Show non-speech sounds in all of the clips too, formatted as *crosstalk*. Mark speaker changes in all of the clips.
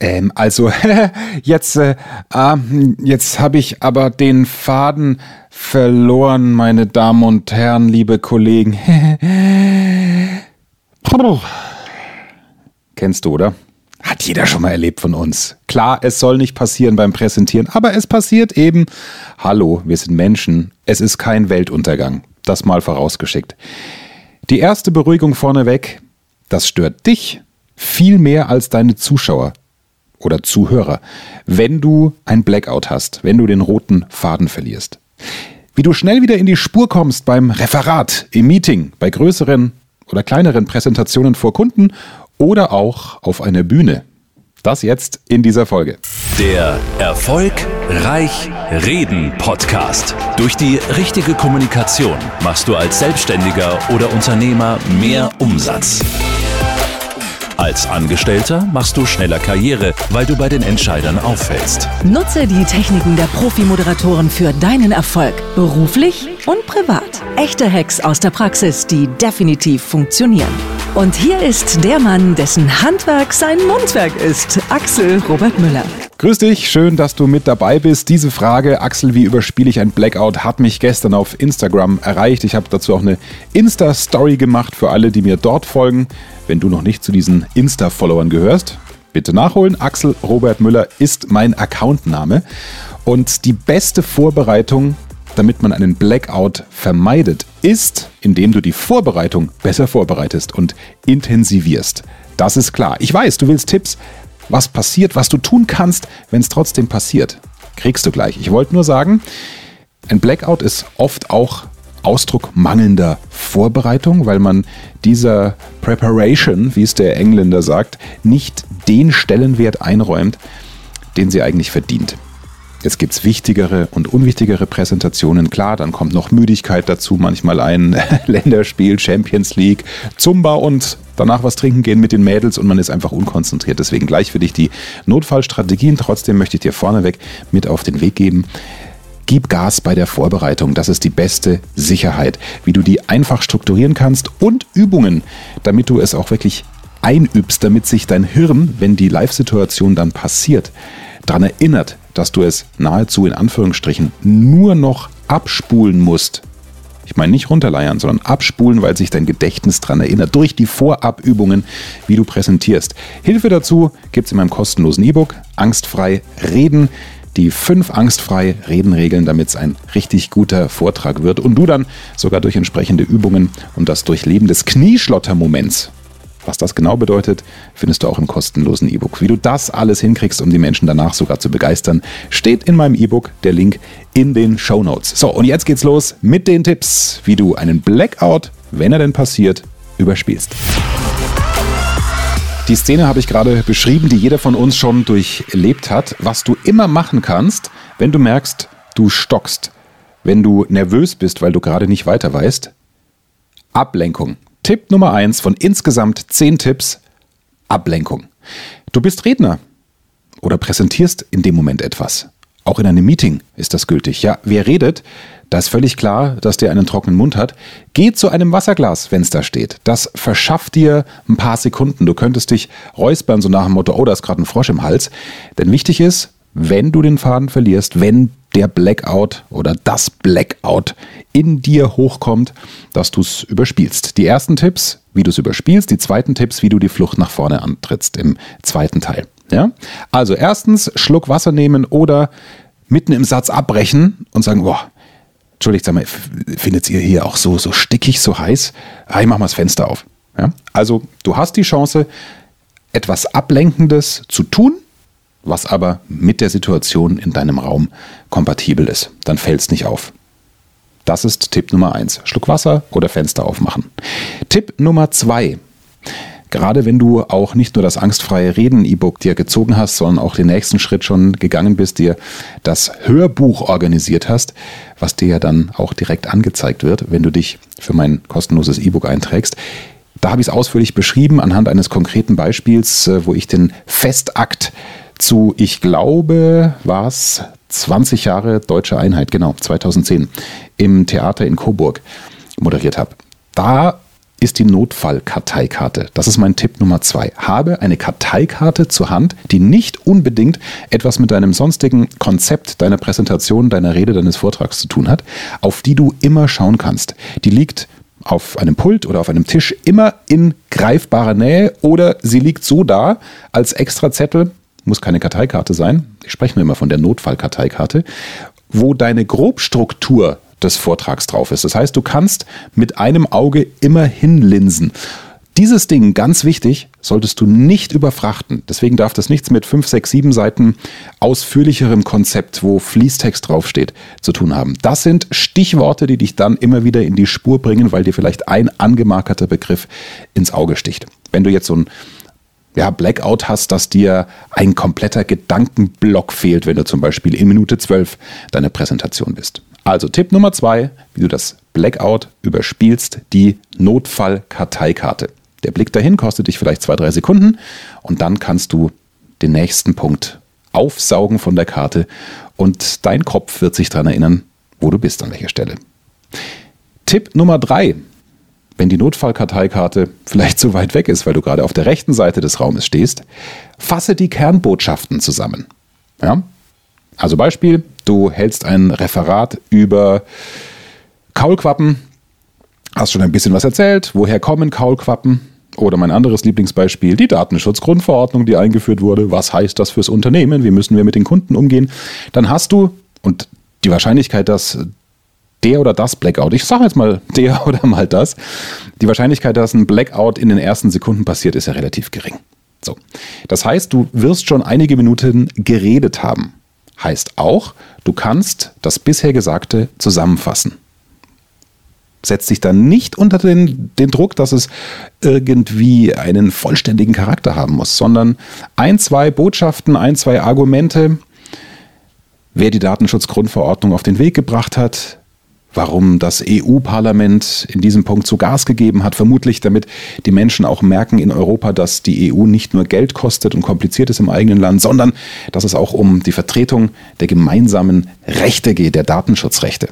Speaker 1: Ähm, also, *laughs* jetzt, äh, äh, jetzt habe ich aber den Faden verloren, meine Damen und Herren, liebe Kollegen. *laughs* Kennst du, oder? Hat jeder schon mal erlebt von uns. Klar, es soll nicht passieren beim Präsentieren, aber es passiert eben. Hallo, wir sind Menschen. Es ist kein Weltuntergang. Das mal vorausgeschickt. Die erste Beruhigung vorneweg, das stört dich viel mehr als deine Zuschauer oder Zuhörer, wenn du ein Blackout hast, wenn du den roten Faden verlierst. Wie du schnell wieder in die Spur kommst beim Referat, im Meeting, bei größeren oder kleineren Präsentationen vor Kunden oder auch auf einer Bühne. Das jetzt in dieser Folge.
Speaker 2: Der Erfolg Reich Reden Podcast. Durch die richtige Kommunikation machst du als Selbstständiger oder Unternehmer mehr Umsatz. Als Angestellter machst du schneller Karriere, weil du bei den Entscheidern auffällst.
Speaker 3: Nutze die Techniken der Profi-Moderatoren für deinen Erfolg, beruflich und privat. Echte Hacks aus der Praxis, die definitiv funktionieren. Und hier ist der Mann, dessen Handwerk sein Mundwerk ist, Axel Robert Müller.
Speaker 1: Grüß dich, schön, dass du mit dabei bist. Diese Frage, Axel, wie überspiele ich ein Blackout, hat mich gestern auf Instagram erreicht. Ich habe dazu auch eine Insta-Story gemacht für alle, die mir dort folgen. Wenn du noch nicht zu diesen Insta-Followern gehörst, bitte nachholen. Axel Robert Müller ist mein Accountname. Und die beste Vorbereitung damit man einen Blackout vermeidet, ist, indem du die Vorbereitung besser vorbereitest und intensivierst. Das ist klar. Ich weiß, du willst Tipps, was passiert, was du tun kannst, wenn es trotzdem passiert. Kriegst du gleich. Ich wollte nur sagen, ein Blackout ist oft auch Ausdruck mangelnder Vorbereitung, weil man dieser Preparation, wie es der Engländer sagt, nicht den Stellenwert einräumt, den sie eigentlich verdient. Jetzt gibt es wichtigere und unwichtigere Präsentationen. Klar, dann kommt noch Müdigkeit dazu, manchmal ein *laughs* Länderspiel, Champions League, Zumba und danach was trinken gehen mit den Mädels und man ist einfach unkonzentriert. Deswegen gleich für dich die Notfallstrategien. Trotzdem möchte ich dir vorneweg mit auf den Weg geben. Gib Gas bei der Vorbereitung. Das ist die beste Sicherheit, wie du die einfach strukturieren kannst und Übungen, damit du es auch wirklich einübst, damit sich dein Hirn, wenn die Live-Situation dann passiert, daran erinnert, dass du es nahezu in Anführungsstrichen nur noch abspulen musst. Ich meine nicht runterleiern, sondern abspulen, weil sich dein Gedächtnis daran erinnert, durch die Vorabübungen, wie du präsentierst. Hilfe dazu gibt es in meinem kostenlosen E-Book Angstfrei Reden. Die fünf angstfrei Redenregeln, damit es ein richtig guter Vortrag wird und du dann sogar durch entsprechende Übungen und das Durchleben des Knieschlottermoments was das genau bedeutet, findest du auch im kostenlosen E-Book. Wie du das alles hinkriegst, um die Menschen danach sogar zu begeistern, steht in meinem E-Book der Link in den Show Notes. So, und jetzt geht's los mit den Tipps, wie du einen Blackout, wenn er denn passiert, überspielst. Die Szene habe ich gerade beschrieben, die jeder von uns schon durchlebt hat. Was du immer machen kannst, wenn du merkst, du stockst, wenn du nervös bist, weil du gerade nicht weiter weißt, Ablenkung. Tipp Nummer 1 von insgesamt 10 Tipps: Ablenkung. Du bist Redner oder präsentierst in dem Moment etwas. Auch in einem Meeting ist das gültig. Ja, wer redet, da ist völlig klar, dass der einen trockenen Mund hat. Geh zu einem Wasserglas, wenn es da steht. Das verschafft dir ein paar Sekunden. Du könntest dich räuspern, so nach dem Motto, oh, da ist gerade ein Frosch im Hals. Denn wichtig ist, wenn du den Faden verlierst, wenn der Blackout oder das Blackout in dir hochkommt, dass du es überspielst. Die ersten Tipps, wie du es überspielst, die zweiten Tipps, wie du die Flucht nach vorne antrittst im zweiten Teil. Ja? Also erstens, Schluck Wasser nehmen oder mitten im Satz abbrechen und sagen, boah, entschuldigt, sag mal, findet ihr hier auch so, so stickig, so heiß? Ah, ich mach mal das Fenster auf. Ja? Also du hast die Chance, etwas Ablenkendes zu tun, was aber mit der Situation in deinem Raum kompatibel ist. Dann fällt es nicht auf. Das ist Tipp Nummer eins. Schluck Wasser oder Fenster aufmachen. Tipp Nummer zwei. Gerade wenn du auch nicht nur das angstfreie Reden E-Book dir gezogen hast, sondern auch den nächsten Schritt schon gegangen bist, dir das Hörbuch organisiert hast, was dir ja dann auch direkt angezeigt wird, wenn du dich für mein kostenloses E-Book einträgst. Da habe ich es ausführlich beschrieben anhand eines konkreten Beispiels, äh, wo ich den Festakt zu, ich glaube, war es 20 Jahre Deutsche Einheit, genau, 2010, im Theater in Coburg moderiert habe. Da ist die Notfallkarteikarte. Das ist mein Tipp Nummer zwei. Habe eine Karteikarte zur Hand, die nicht unbedingt etwas mit deinem sonstigen Konzept, deiner Präsentation, deiner Rede, deines Vortrags zu tun hat, auf die du immer schauen kannst. Die liegt auf einem Pult oder auf einem Tisch immer in greifbarer Nähe oder sie liegt so da als Extrazettel, muss keine Karteikarte sein, ich spreche mir immer von der Notfallkarteikarte, wo deine Grobstruktur des Vortrags drauf ist. Das heißt, du kannst mit einem Auge immer hinlinsen. Dieses Ding, ganz wichtig, solltest du nicht überfrachten. Deswegen darf das nichts mit 5, 6, 7 Seiten ausführlicherem Konzept, wo Fließtext draufsteht, zu tun haben. Das sind Stichworte, die dich dann immer wieder in die Spur bringen, weil dir vielleicht ein angemarkerter Begriff ins Auge sticht. Wenn du jetzt so ein ja, Blackout hast, dass dir ein kompletter Gedankenblock fehlt, wenn du zum Beispiel in Minute 12 deine Präsentation bist. Also Tipp Nummer zwei, wie du das Blackout überspielst, die Notfallkarteikarte. Der Blick dahin kostet dich vielleicht zwei, drei Sekunden und dann kannst du den nächsten Punkt aufsaugen von der Karte und dein Kopf wird sich daran erinnern, wo du bist, an welcher Stelle. Tipp Nummer drei, wenn die Notfallkarteikarte vielleicht zu weit weg ist, weil du gerade auf der rechten Seite des Raumes stehst, fasse die Kernbotschaften zusammen. Ja? Also Beispiel, du hältst ein Referat über Kaulquappen, hast schon ein bisschen was erzählt, woher kommen Kaulquappen? Oder mein anderes Lieblingsbeispiel, die Datenschutzgrundverordnung, die eingeführt wurde. Was heißt das fürs Unternehmen? Wie müssen wir mit den Kunden umgehen? Dann hast du, und die Wahrscheinlichkeit, dass der oder das Blackout, ich sage jetzt mal der *laughs* oder mal das, die Wahrscheinlichkeit, dass ein Blackout in den ersten Sekunden passiert, ist ja relativ gering. So. Das heißt, du wirst schon einige Minuten geredet haben. Heißt auch, du kannst das bisher Gesagte zusammenfassen. Setzt dich dann nicht unter den, den Druck, dass es irgendwie einen vollständigen Charakter haben muss, sondern ein, zwei Botschaften, ein, zwei Argumente, wer die Datenschutzgrundverordnung auf den Weg gebracht hat, warum das EU-Parlament in diesem Punkt zu Gas gegeben hat, vermutlich damit die Menschen auch merken in Europa, dass die EU nicht nur Geld kostet und kompliziert ist im eigenen Land, sondern dass es auch um die Vertretung der gemeinsamen Rechte geht, der Datenschutzrechte.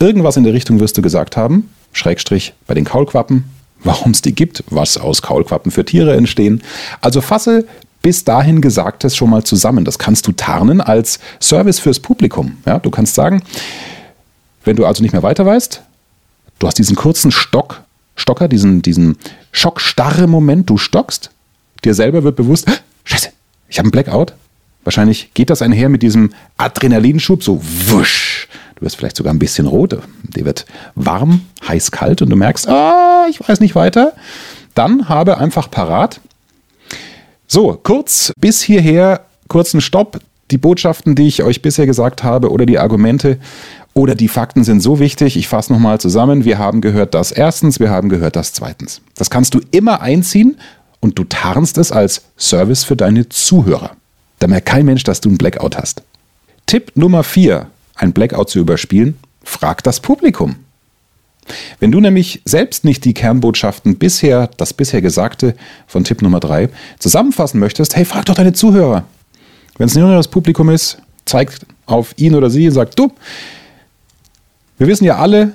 Speaker 1: Irgendwas in der Richtung wirst du gesagt haben, Schrägstrich bei den Kaulquappen, warum es die gibt, was aus Kaulquappen für Tiere entstehen. Also fasse bis dahin Gesagtes schon mal zusammen. Das kannst du tarnen als Service fürs Publikum. Ja, du kannst sagen, wenn du also nicht mehr weiter weißt, du hast diesen kurzen Stock, Stocker, diesen, diesen schockstarre Moment, du stockst, dir selber wird bewusst, scheiße, ich habe einen Blackout. Wahrscheinlich geht das einher mit diesem Adrenalinschub, so wusch. Du wirst vielleicht sogar ein bisschen rot, dir wird warm, heiß, kalt und du merkst, ah, ich weiß nicht weiter. Dann habe einfach parat. So, kurz bis hierher, kurzen Stopp, die Botschaften, die ich euch bisher gesagt habe oder die Argumente oder die Fakten sind so wichtig, ich fasse nochmal zusammen, wir haben gehört das erstens, wir haben gehört das zweitens. Das kannst du immer einziehen und du tarnst es als Service für deine Zuhörer. Da merkt kein Mensch, dass du einen Blackout hast. Tipp Nummer vier, ein Blackout zu überspielen, frag das Publikum. Wenn du nämlich selbst nicht die Kernbotschaften bisher, das bisher Gesagte von Tipp Nummer drei zusammenfassen möchtest, hey, frag doch deine Zuhörer. Wenn es ein jüngeres Publikum ist, zeig auf ihn oder sie und sag, du, wir wissen ja alle,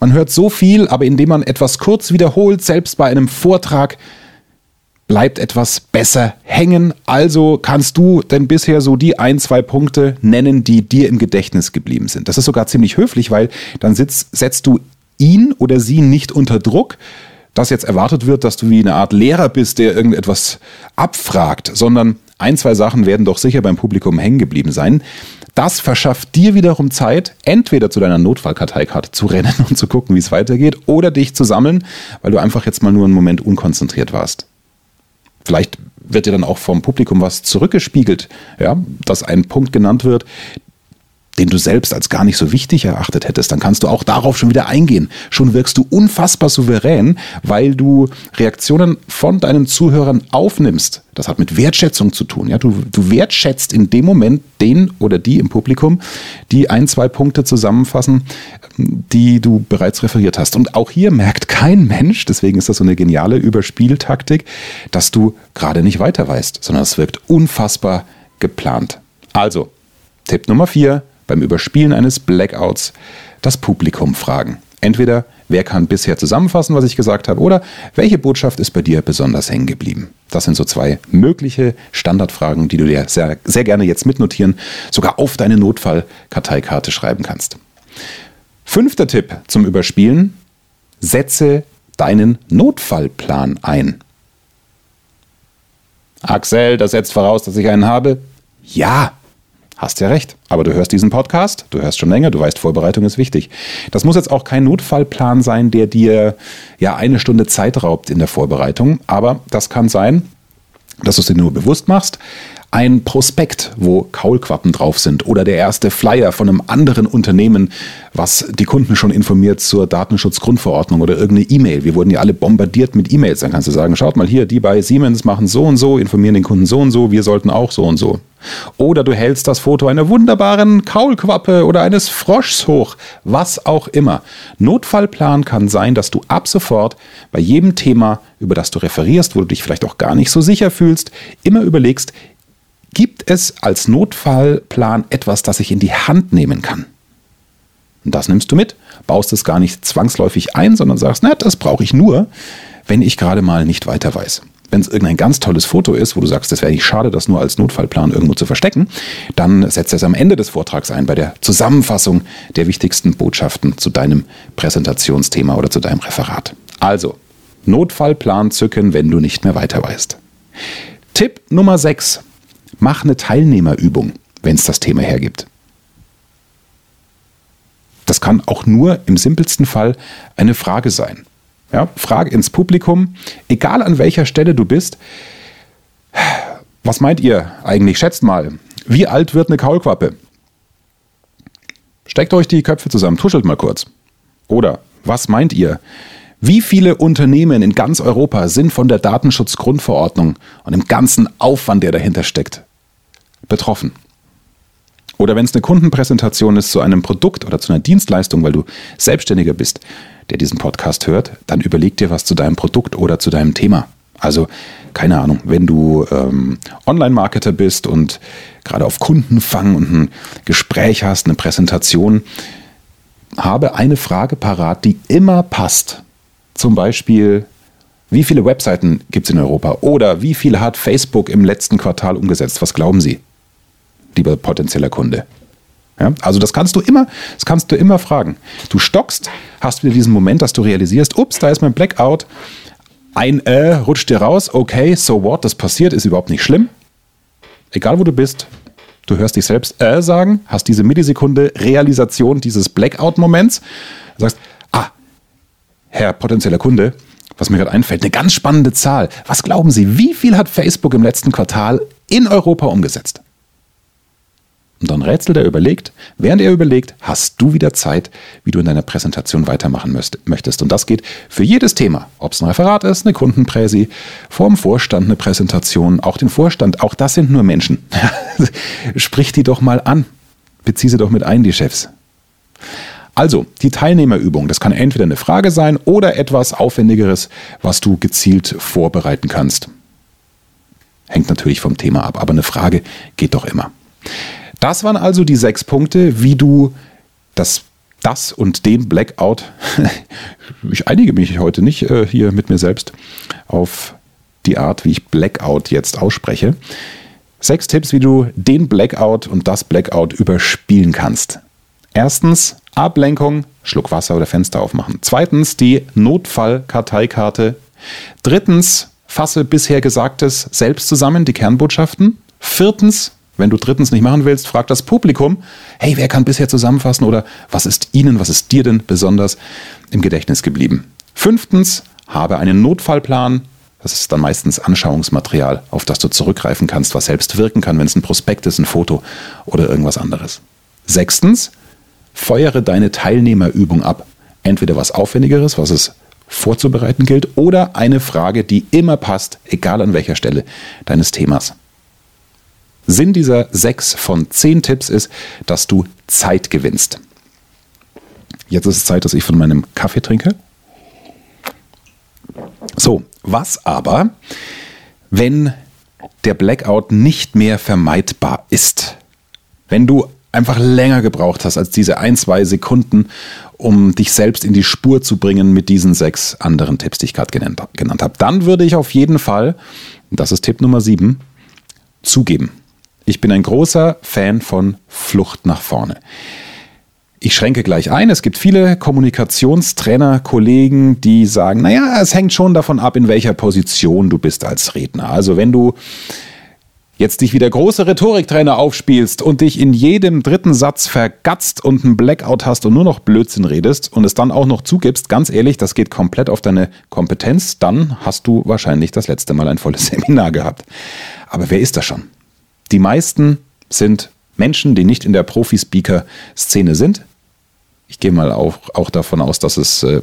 Speaker 1: man hört so viel, aber indem man etwas kurz wiederholt, selbst bei einem Vortrag, bleibt etwas besser hängen. Also kannst du denn bisher so die ein, zwei Punkte nennen, die dir im Gedächtnis geblieben sind. Das ist sogar ziemlich höflich, weil dann sitzt, setzt du ihn oder sie nicht unter Druck, dass jetzt erwartet wird, dass du wie eine Art Lehrer bist, der irgendetwas abfragt, sondern ein, zwei Sachen werden doch sicher beim Publikum hängen geblieben sein. Das verschafft dir wiederum Zeit, entweder zu deiner Notfallkarteikarte zu rennen *laughs* und zu gucken, wie es weitergeht, oder dich zu sammeln, weil du einfach jetzt mal nur einen Moment unkonzentriert warst. Vielleicht wird dir dann auch vom Publikum was zurückgespiegelt, ja, dass ein Punkt genannt wird, den du selbst als gar nicht so wichtig erachtet hättest, dann kannst du auch darauf schon wieder eingehen. Schon wirkst du unfassbar souverän, weil du Reaktionen von deinen Zuhörern aufnimmst. Das hat mit Wertschätzung zu tun. Ja? Du, du wertschätzt in dem Moment den oder die im Publikum, die ein, zwei Punkte zusammenfassen, die du bereits referiert hast. Und auch hier merkt kein Mensch, deswegen ist das so eine geniale Überspieltaktik, dass du gerade nicht weiter weißt, sondern es wirkt unfassbar geplant. Also, Tipp Nummer vier, beim Überspielen eines Blackouts das Publikum fragen. Entweder, wer kann bisher zusammenfassen, was ich gesagt habe, oder welche Botschaft ist bei dir besonders hängen geblieben? Das sind so zwei mögliche Standardfragen, die du dir sehr, sehr gerne jetzt mitnotieren, sogar auf deine Notfallkarteikarte schreiben kannst. Fünfter Tipp zum Überspielen. Setze deinen Notfallplan ein. Axel, das setzt voraus, dass ich einen habe. Ja, Hast ja recht. Aber du hörst diesen Podcast, du hörst schon länger, du weißt, Vorbereitung ist wichtig. Das muss jetzt auch kein Notfallplan sein, der dir ja eine Stunde Zeit raubt in der Vorbereitung. Aber das kann sein, dass du es dir nur bewusst machst ein Prospekt, wo Kaulquappen drauf sind oder der erste Flyer von einem anderen Unternehmen, was die Kunden schon informiert zur Datenschutzgrundverordnung oder irgendeine E-Mail. Wir wurden ja alle bombardiert mit E-Mails. Dann kannst du sagen, schaut mal hier, die bei Siemens machen so und so, informieren den Kunden so und so, wir sollten auch so und so. Oder du hältst das Foto einer wunderbaren Kaulquappe oder eines Froschs hoch, was auch immer. Notfallplan kann sein, dass du ab sofort bei jedem Thema, über das du referierst, wo du dich vielleicht auch gar nicht so sicher fühlst, immer überlegst, Gibt es als Notfallplan etwas, das ich in die Hand nehmen kann? Und das nimmst du mit, baust es gar nicht zwangsläufig ein, sondern sagst, na, das brauche ich nur, wenn ich gerade mal nicht weiter weiß. Wenn es irgendein ganz tolles Foto ist, wo du sagst, das wäre nicht schade, das nur als Notfallplan irgendwo zu verstecken, dann setzt es am Ende des Vortrags ein, bei der Zusammenfassung der wichtigsten Botschaften zu deinem Präsentationsthema oder zu deinem Referat. Also, Notfallplan zücken, wenn du nicht mehr weiter weißt. Tipp Nummer 6. Mach eine Teilnehmerübung, wenn es das Thema hergibt. Das kann auch nur im simpelsten Fall eine Frage sein. Ja, Frage ins Publikum, egal an welcher Stelle du bist. Was meint ihr eigentlich? Schätzt mal, wie alt wird eine Kaulquappe? Steckt euch die Köpfe zusammen, tuschelt mal kurz. Oder was meint ihr? Wie viele Unternehmen in ganz Europa sind von der Datenschutzgrundverordnung und dem ganzen Aufwand, der dahinter steckt, betroffen. Oder wenn es eine Kundenpräsentation ist zu einem Produkt oder zu einer Dienstleistung, weil du Selbstständiger bist, der diesen Podcast hört, dann überleg dir was zu deinem Produkt oder zu deinem Thema. Also keine Ahnung, wenn du ähm, Online-Marketer bist und gerade auf Kundenfang und ein Gespräch hast, eine Präsentation, habe eine Frage parat, die immer passt. Zum Beispiel, wie viele Webseiten gibt es in Europa? Oder wie viel hat Facebook im letzten Quartal umgesetzt? Was glauben Sie? Lieber potenzieller Kunde. Ja, also das kannst du immer, das kannst du immer fragen. Du stockst, hast wieder diesen Moment, dass du realisierst, ups, da ist mein Blackout. Ein äh rutscht dir raus, okay, so what, das passiert, ist überhaupt nicht schlimm. Egal wo du bist, du hörst dich selbst äh sagen, hast diese Millisekunde Realisation dieses Blackout-Moments, sagst, ah, Herr potenzieller Kunde, was mir gerade einfällt, eine ganz spannende Zahl. Was glauben Sie, wie viel hat Facebook im letzten Quartal in Europa umgesetzt? Und dann rätselt er überlegt. Während er überlegt, hast du wieder Zeit, wie du in deiner Präsentation weitermachen möchtest. Und das geht für jedes Thema. Ob es ein Referat ist, eine Kundenpräsi, vor dem Vorstand eine Präsentation, auch den Vorstand. Auch das sind nur Menschen. *laughs* Sprich die doch mal an. Bezieh sie doch mit ein, die Chefs. Also, die Teilnehmerübung, das kann entweder eine Frage sein oder etwas Aufwendigeres, was du gezielt vorbereiten kannst. Hängt natürlich vom Thema ab, aber eine Frage geht doch immer. Das waren also die sechs Punkte, wie du das, das und den Blackout, *laughs* ich einige mich heute nicht äh, hier mit mir selbst auf die Art, wie ich Blackout jetzt ausspreche. Sechs Tipps, wie du den Blackout und das Blackout überspielen kannst. Erstens, Ablenkung, Schluck Wasser oder Fenster aufmachen. Zweitens, die Notfallkarteikarte. Drittens, fasse bisher Gesagtes selbst zusammen, die Kernbotschaften. Viertens, wenn du drittens nicht machen willst, frag das Publikum, hey, wer kann bisher zusammenfassen oder was ist Ihnen, was ist dir denn besonders im Gedächtnis geblieben? Fünftens, habe einen Notfallplan. Das ist dann meistens Anschauungsmaterial, auf das du zurückgreifen kannst, was selbst wirken kann, wenn es ein Prospekt ist, ein Foto oder irgendwas anderes. Sechstens, feuere deine Teilnehmerübung ab. Entweder was Aufwendigeres, was es vorzubereiten gilt, oder eine Frage, die immer passt, egal an welcher Stelle deines Themas. Sinn dieser sechs von zehn Tipps ist, dass du Zeit gewinnst. Jetzt ist es Zeit, dass ich von meinem Kaffee trinke. So, was aber, wenn der Blackout nicht mehr vermeidbar ist? Wenn du einfach länger gebraucht hast als diese ein, zwei Sekunden, um dich selbst in die Spur zu bringen mit diesen sechs anderen Tipps, die ich gerade genannt, genannt habe. Dann würde ich auf jeden Fall, das ist Tipp Nummer sieben, zugeben. Ich bin ein großer Fan von Flucht nach vorne. Ich schränke gleich ein. Es gibt viele Kommunikationstrainer, Kollegen, die sagen, naja, es hängt schon davon ab, in welcher Position du bist als Redner. Also wenn du jetzt dich wie der große Rhetoriktrainer aufspielst und dich in jedem dritten Satz vergatzt und einen Blackout hast und nur noch Blödsinn redest und es dann auch noch zugibst, ganz ehrlich, das geht komplett auf deine Kompetenz, dann hast du wahrscheinlich das letzte Mal ein volles *laughs* Seminar gehabt. Aber wer ist das schon? Die meisten sind Menschen, die nicht in der Profi-Speaker-Szene sind, ich gehe mal auch, auch davon aus, dass es äh,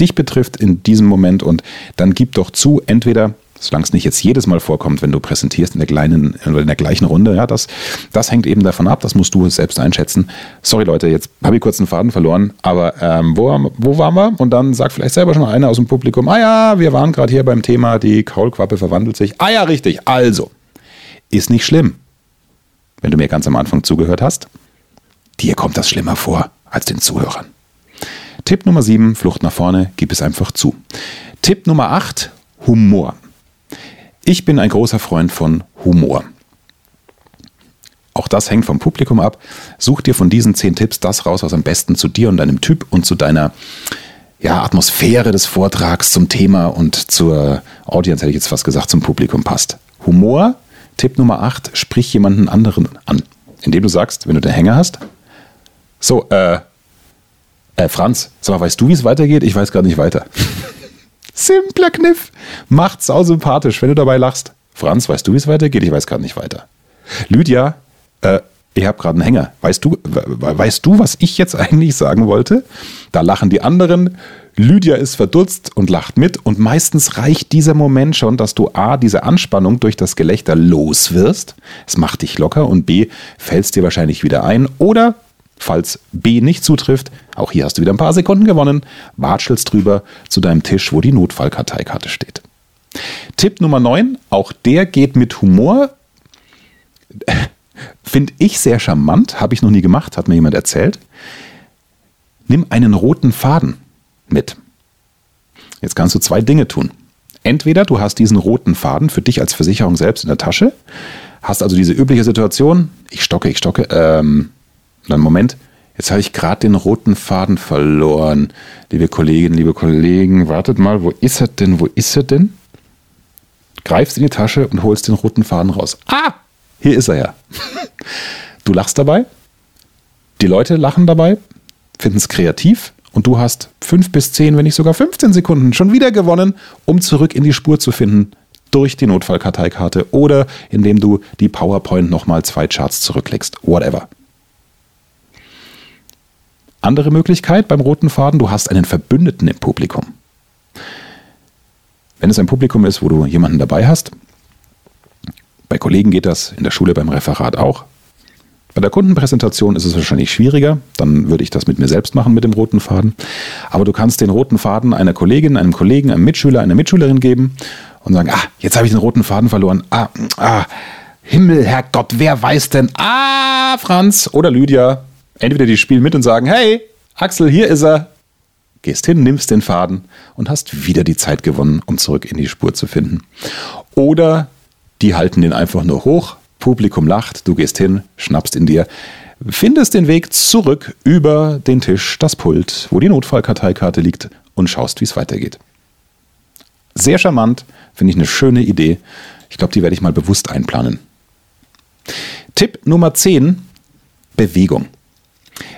Speaker 1: dich betrifft in diesem Moment und dann gib doch zu, entweder solange es nicht jetzt jedes Mal vorkommt, wenn du präsentierst in der kleinen in der gleichen Runde, ja, das, das hängt eben davon ab, das musst du selbst einschätzen. Sorry Leute, jetzt habe ich kurz einen Faden verloren, aber ähm, wo, wo waren wir? Und dann sagt vielleicht selber schon einer aus dem Publikum, ah ja, wir waren gerade hier beim Thema, die Kaulquappe verwandelt sich. Ah ja, richtig, also, ist nicht schlimm, wenn du mir ganz am Anfang zugehört hast. Dir kommt das schlimmer vor als den Zuhörern. Tipp Nummer 7, Flucht nach vorne, gib es einfach zu. Tipp Nummer 8, Humor. Ich bin ein großer Freund von Humor. Auch das hängt vom Publikum ab. Such dir von diesen zehn Tipps das raus, was am besten zu dir und deinem Typ und zu deiner ja, Atmosphäre des Vortrags zum Thema und zur Audience, hätte ich jetzt fast gesagt, zum Publikum passt. Humor, Tipp Nummer 8, sprich jemanden anderen an. Indem du sagst, wenn du den Hänger hast, so, äh, äh, Franz, sag mal, weißt du, wie es weitergeht? Ich weiß gar nicht weiter. *laughs* Simpler Kniff. Macht's sau sympathisch, wenn du dabei lachst. Franz, weißt du, wie es weitergeht? Ich weiß gar nicht weiter. Lydia, äh, ich habe gerade einen Hänger. Weißt du, weißt du, was ich jetzt *laughs* eigentlich sagen wollte? Da lachen die anderen. Lydia ist verdutzt und lacht mit. Und meistens reicht dieser Moment schon, dass du A, diese Anspannung durch das Gelächter los wirst. Es macht dich locker. Und B, fällst dir wahrscheinlich wieder ein. Oder Falls B nicht zutrifft, auch hier hast du wieder ein paar Sekunden gewonnen, watschelst drüber zu deinem Tisch, wo die Notfallkarteikarte steht. Tipp Nummer 9, auch der geht mit Humor. *laughs* Finde ich sehr charmant, habe ich noch nie gemacht, hat mir jemand erzählt. Nimm einen roten Faden mit. Jetzt kannst du zwei Dinge tun. Entweder du hast diesen roten Faden für dich als Versicherung selbst in der Tasche, hast also diese übliche Situation, ich stocke, ich stocke, ähm, dann, Moment, jetzt habe ich gerade den roten Faden verloren. Liebe Kolleginnen, liebe Kollegen, wartet mal, wo ist er denn? Wo ist er denn? Greifst in die Tasche und holst den roten Faden raus. Ah, hier ist er ja. Du lachst dabei, die Leute lachen dabei, finden es kreativ und du hast fünf bis zehn, wenn nicht sogar 15 Sekunden schon wieder gewonnen, um zurück in die Spur zu finden durch die Notfallkarteikarte oder indem du die PowerPoint nochmal zwei Charts zurücklegst. Whatever. Andere Möglichkeit beim roten Faden, du hast einen Verbündeten im Publikum. Wenn es ein Publikum ist, wo du jemanden dabei hast, bei Kollegen geht das, in der Schule beim Referat auch. Bei der Kundenpräsentation ist es wahrscheinlich schwieriger, dann würde ich das mit mir selbst machen mit dem roten Faden. Aber du kannst den roten Faden einer Kollegin, einem Kollegen, einem Mitschüler, einer Mitschülerin geben und sagen, ah, jetzt habe ich den roten Faden verloren. Ah, ah, Himmel, Herrgott, wer weiß denn? Ah, Franz oder Lydia, entweder die spielen mit und sagen, hey, Axel, hier ist er. Gehst hin, nimmst den Faden und hast wieder die Zeit gewonnen, um zurück in die Spur zu finden. Oder die halten den einfach nur hoch, Publikum lacht, du gehst hin, schnappst in dir, findest den Weg zurück über den Tisch, das Pult, wo die Notfallkarteikarte liegt und schaust, wie es weitergeht. Sehr charmant, finde ich eine schöne Idee. Ich glaube, die werde ich mal bewusst einplanen. Tipp Nummer 10, Bewegung.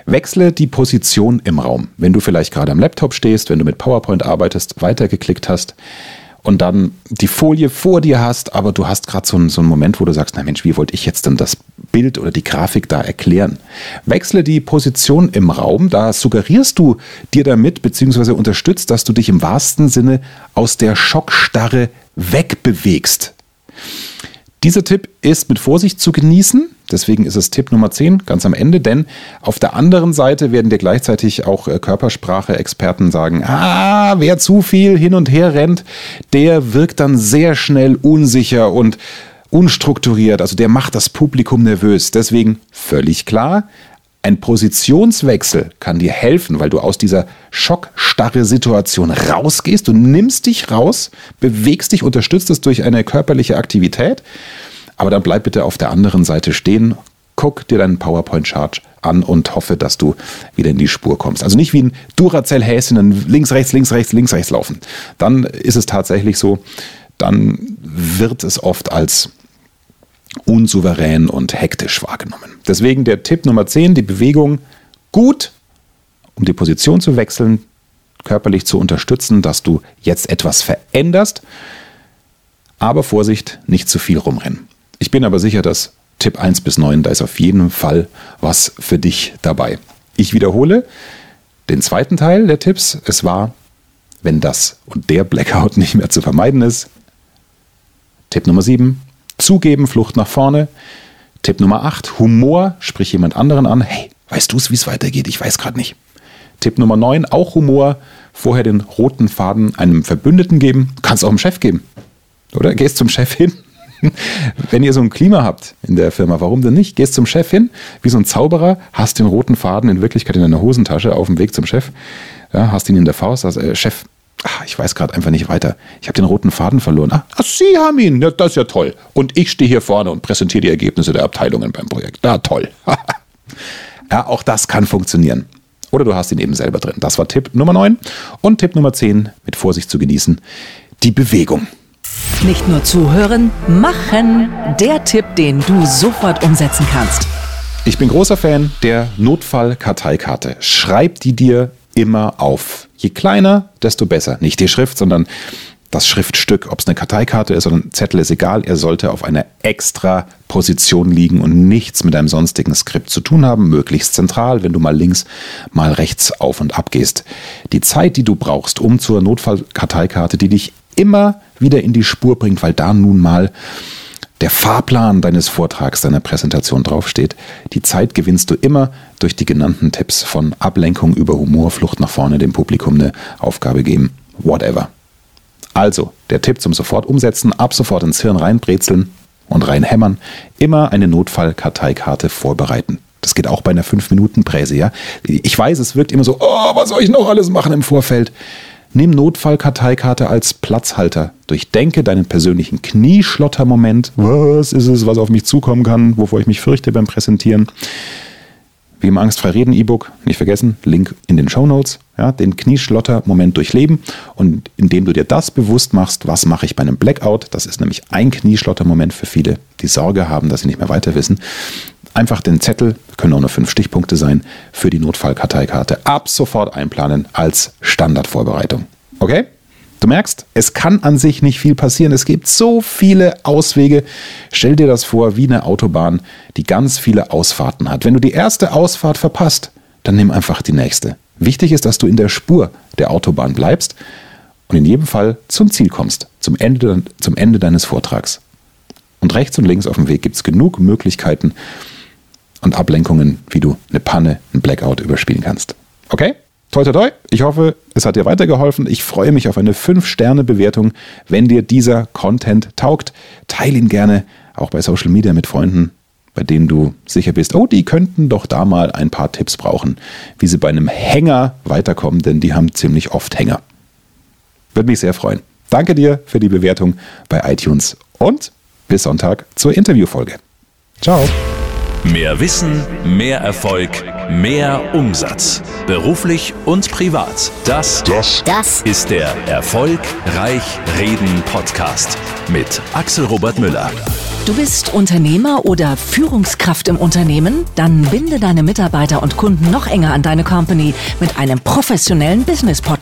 Speaker 1: Wechsle die Position im Raum. Wenn du vielleicht gerade am Laptop stehst, wenn du mit PowerPoint arbeitest, weitergeklickt hast und dann die Folie vor dir hast, aber du hast gerade so, einen, so einen Moment, wo du sagst, na Mensch, wie wollte ich jetzt denn das Bild oder die Grafik da erklären? Wechsle die Position im Raum, da suggerierst du dir damit, beziehungsweise unterstützt, dass du dich im wahrsten Sinne aus der Schockstarre wegbewegst. Dieser Tipp ist mit Vorsicht zu genießen. Deswegen ist es Tipp Nummer 10 ganz am Ende, denn auf der anderen Seite werden dir gleichzeitig auch äh, Körpersprache-Experten sagen, ah, wer zu viel hin und her rennt, der wirkt dann sehr schnell unsicher und unstrukturiert. Also der macht das Publikum nervös. Deswegen völlig klar, Ein Positionswechsel kann dir helfen, weil du aus dieser schockstarre Situation rausgehst. Du nimmst dich raus, bewegst dich, unterstützt es durch eine körperliche Aktivität. Aber dann bleib bitte auf der anderen Seite stehen, guck dir deinen PowerPoint-Chart an und hoffe, dass du wieder in die Spur kommst. Also nicht wie ein Duracell-Häschen links, rechts, links, rechts, links, rechts laufen. Dann ist es tatsächlich so, dann wird es oft als unsouverän und hektisch wahrgenommen. Deswegen der Tipp Nummer 10, die Bewegung gut, um die Position zu wechseln, körperlich zu unterstützen, dass du jetzt etwas veränderst. Aber Vorsicht, nicht zu viel rumrennen. Ich bin aber sicher, dass Tipp 1 bis 9, da ist auf jeden Fall was für dich dabei. Ich wiederhole den zweiten Teil der Tipps. Es war, wenn das und der Blackout *laughs* nicht mehr zu vermeiden ist. Tipp Nummer 7, Zugeben, Flucht nach vorne. Tipp Nummer 8, Humor, sprich jemand anderen an. Hey, weißt du es, wie es weitergeht? Ich weiß gerade nicht. Tipp Nummer 9, auch Humor. Vorher den roten Faden einem Verbündeten geben. Kannst auch dem Chef geben. Oder gehst zum Chef hin. *laughs* Wenn ihr so ein Klima habt in der Firma, warum denn nicht? Gehst zum Chef hin, wie so ein Zauberer, hast den roten Faden in Wirklichkeit in deiner Hosentasche auf dem Weg zum Chef. Ja, hast ihn in der Faust, sagst, äh, Chef, ach, ich weiß gerade einfach nicht weiter. Ich habe den roten Faden verloren. Ah, ach, Sie haben ihn. Ja, das ist ja toll. Und ich stehe hier vorne und präsentiere die Ergebnisse der Abteilungen beim Projekt. Ja, toll. *laughs* ja, auch das kann funktionieren. Oder du hast ihn eben selber drin. Das war Tipp Nummer 9. Und Tipp Nummer 10, mit Vorsicht zu genießen, die Bewegung.
Speaker 3: Nicht nur zuhören, machen. Der Tipp, den du sofort umsetzen kannst.
Speaker 1: Ich bin großer Fan der Notfall-Karteikarte. Schreib die dir immer auf. Je kleiner, desto besser. Nicht die Schrift, sondern das Schriftstück. Ob es eine Karteikarte ist oder ein Zettel, ist egal. Er sollte auf einer extra Position liegen und nichts mit einem sonstigen Skript zu tun haben. Möglichst zentral, wenn du mal links, mal rechts auf und ab gehst. Die Zeit, die du brauchst, um zur Notfallkarteikarte, die dich immer wieder in die Spur bringt, weil da nun mal der Fahrplan deines Vortrags, deiner Präsentation draufsteht. Die Zeit gewinnst du immer durch die genannten Tipps von Ablenkung über Humor, Flucht nach vorne, dem Publikum eine Aufgabe geben, whatever. Also, der Tipp zum sofort umsetzen, ab sofort ins Hirn reinbrezeln und reinhämmern, immer eine Notfallkarteikarte vorbereiten. Das geht auch bei einer 5-Minuten-Präse, ja. Ich weiß, es wirkt immer so, oh, was soll ich noch alles machen im Vorfeld? Nimm Notfallkarteikarte als Platzhalter. Durchdenke deinen persönlichen Knieschlottermoment. Was ist es, was auf mich zukommen kann, wovor ich mich fürchte beim Präsentieren? Wie im Angstfrei Reden E-Book, nicht vergessen, Link in den Show Notes. Ja, den Knieschlotter-Moment durchleben und indem du dir das bewusst machst, was mache ich bei einem Blackout, das ist nämlich ein Knieschlotter-Moment für viele, die Sorge haben, dass sie nicht mehr weiter wissen, einfach den Zettel, können auch nur fünf Stichpunkte sein, für die Notfallkarteikarte ab sofort einplanen als Standardvorbereitung. Okay? Du merkst, es kann an sich nicht viel passieren. Es gibt so viele Auswege. Stell dir das vor wie eine Autobahn, die ganz viele Ausfahrten hat. Wenn du die erste Ausfahrt verpasst, dann nimm einfach die nächste. Wichtig ist, dass du in der Spur der Autobahn bleibst und in jedem Fall zum Ziel kommst, zum Ende, zum Ende deines Vortrags. Und rechts und links auf dem Weg gibt es genug Möglichkeiten, und Ablenkungen, wie du eine Panne, ein Blackout überspielen kannst. Okay? Toi, toi, toi. Ich hoffe, es hat dir weitergeholfen. Ich freue mich auf eine 5-Sterne-Bewertung. Wenn dir dieser Content taugt, teile ihn gerne auch bei Social Media mit Freunden, bei denen du sicher bist, oh, die könnten doch da mal ein paar Tipps brauchen, wie sie bei einem Hänger weiterkommen, denn die haben ziemlich oft Hänger. Würde mich sehr freuen. Danke dir für die Bewertung bei iTunes und bis Sonntag zur Interviewfolge. Ciao.
Speaker 2: Mehr Wissen, mehr Erfolg, mehr Umsatz. Beruflich und privat. Das, das, das ist der Erfolgreich Reden Podcast mit Axel Robert Müller.
Speaker 3: Du bist Unternehmer oder Führungskraft im Unternehmen? Dann binde deine Mitarbeiter und Kunden noch enger an deine Company mit einem professionellen Business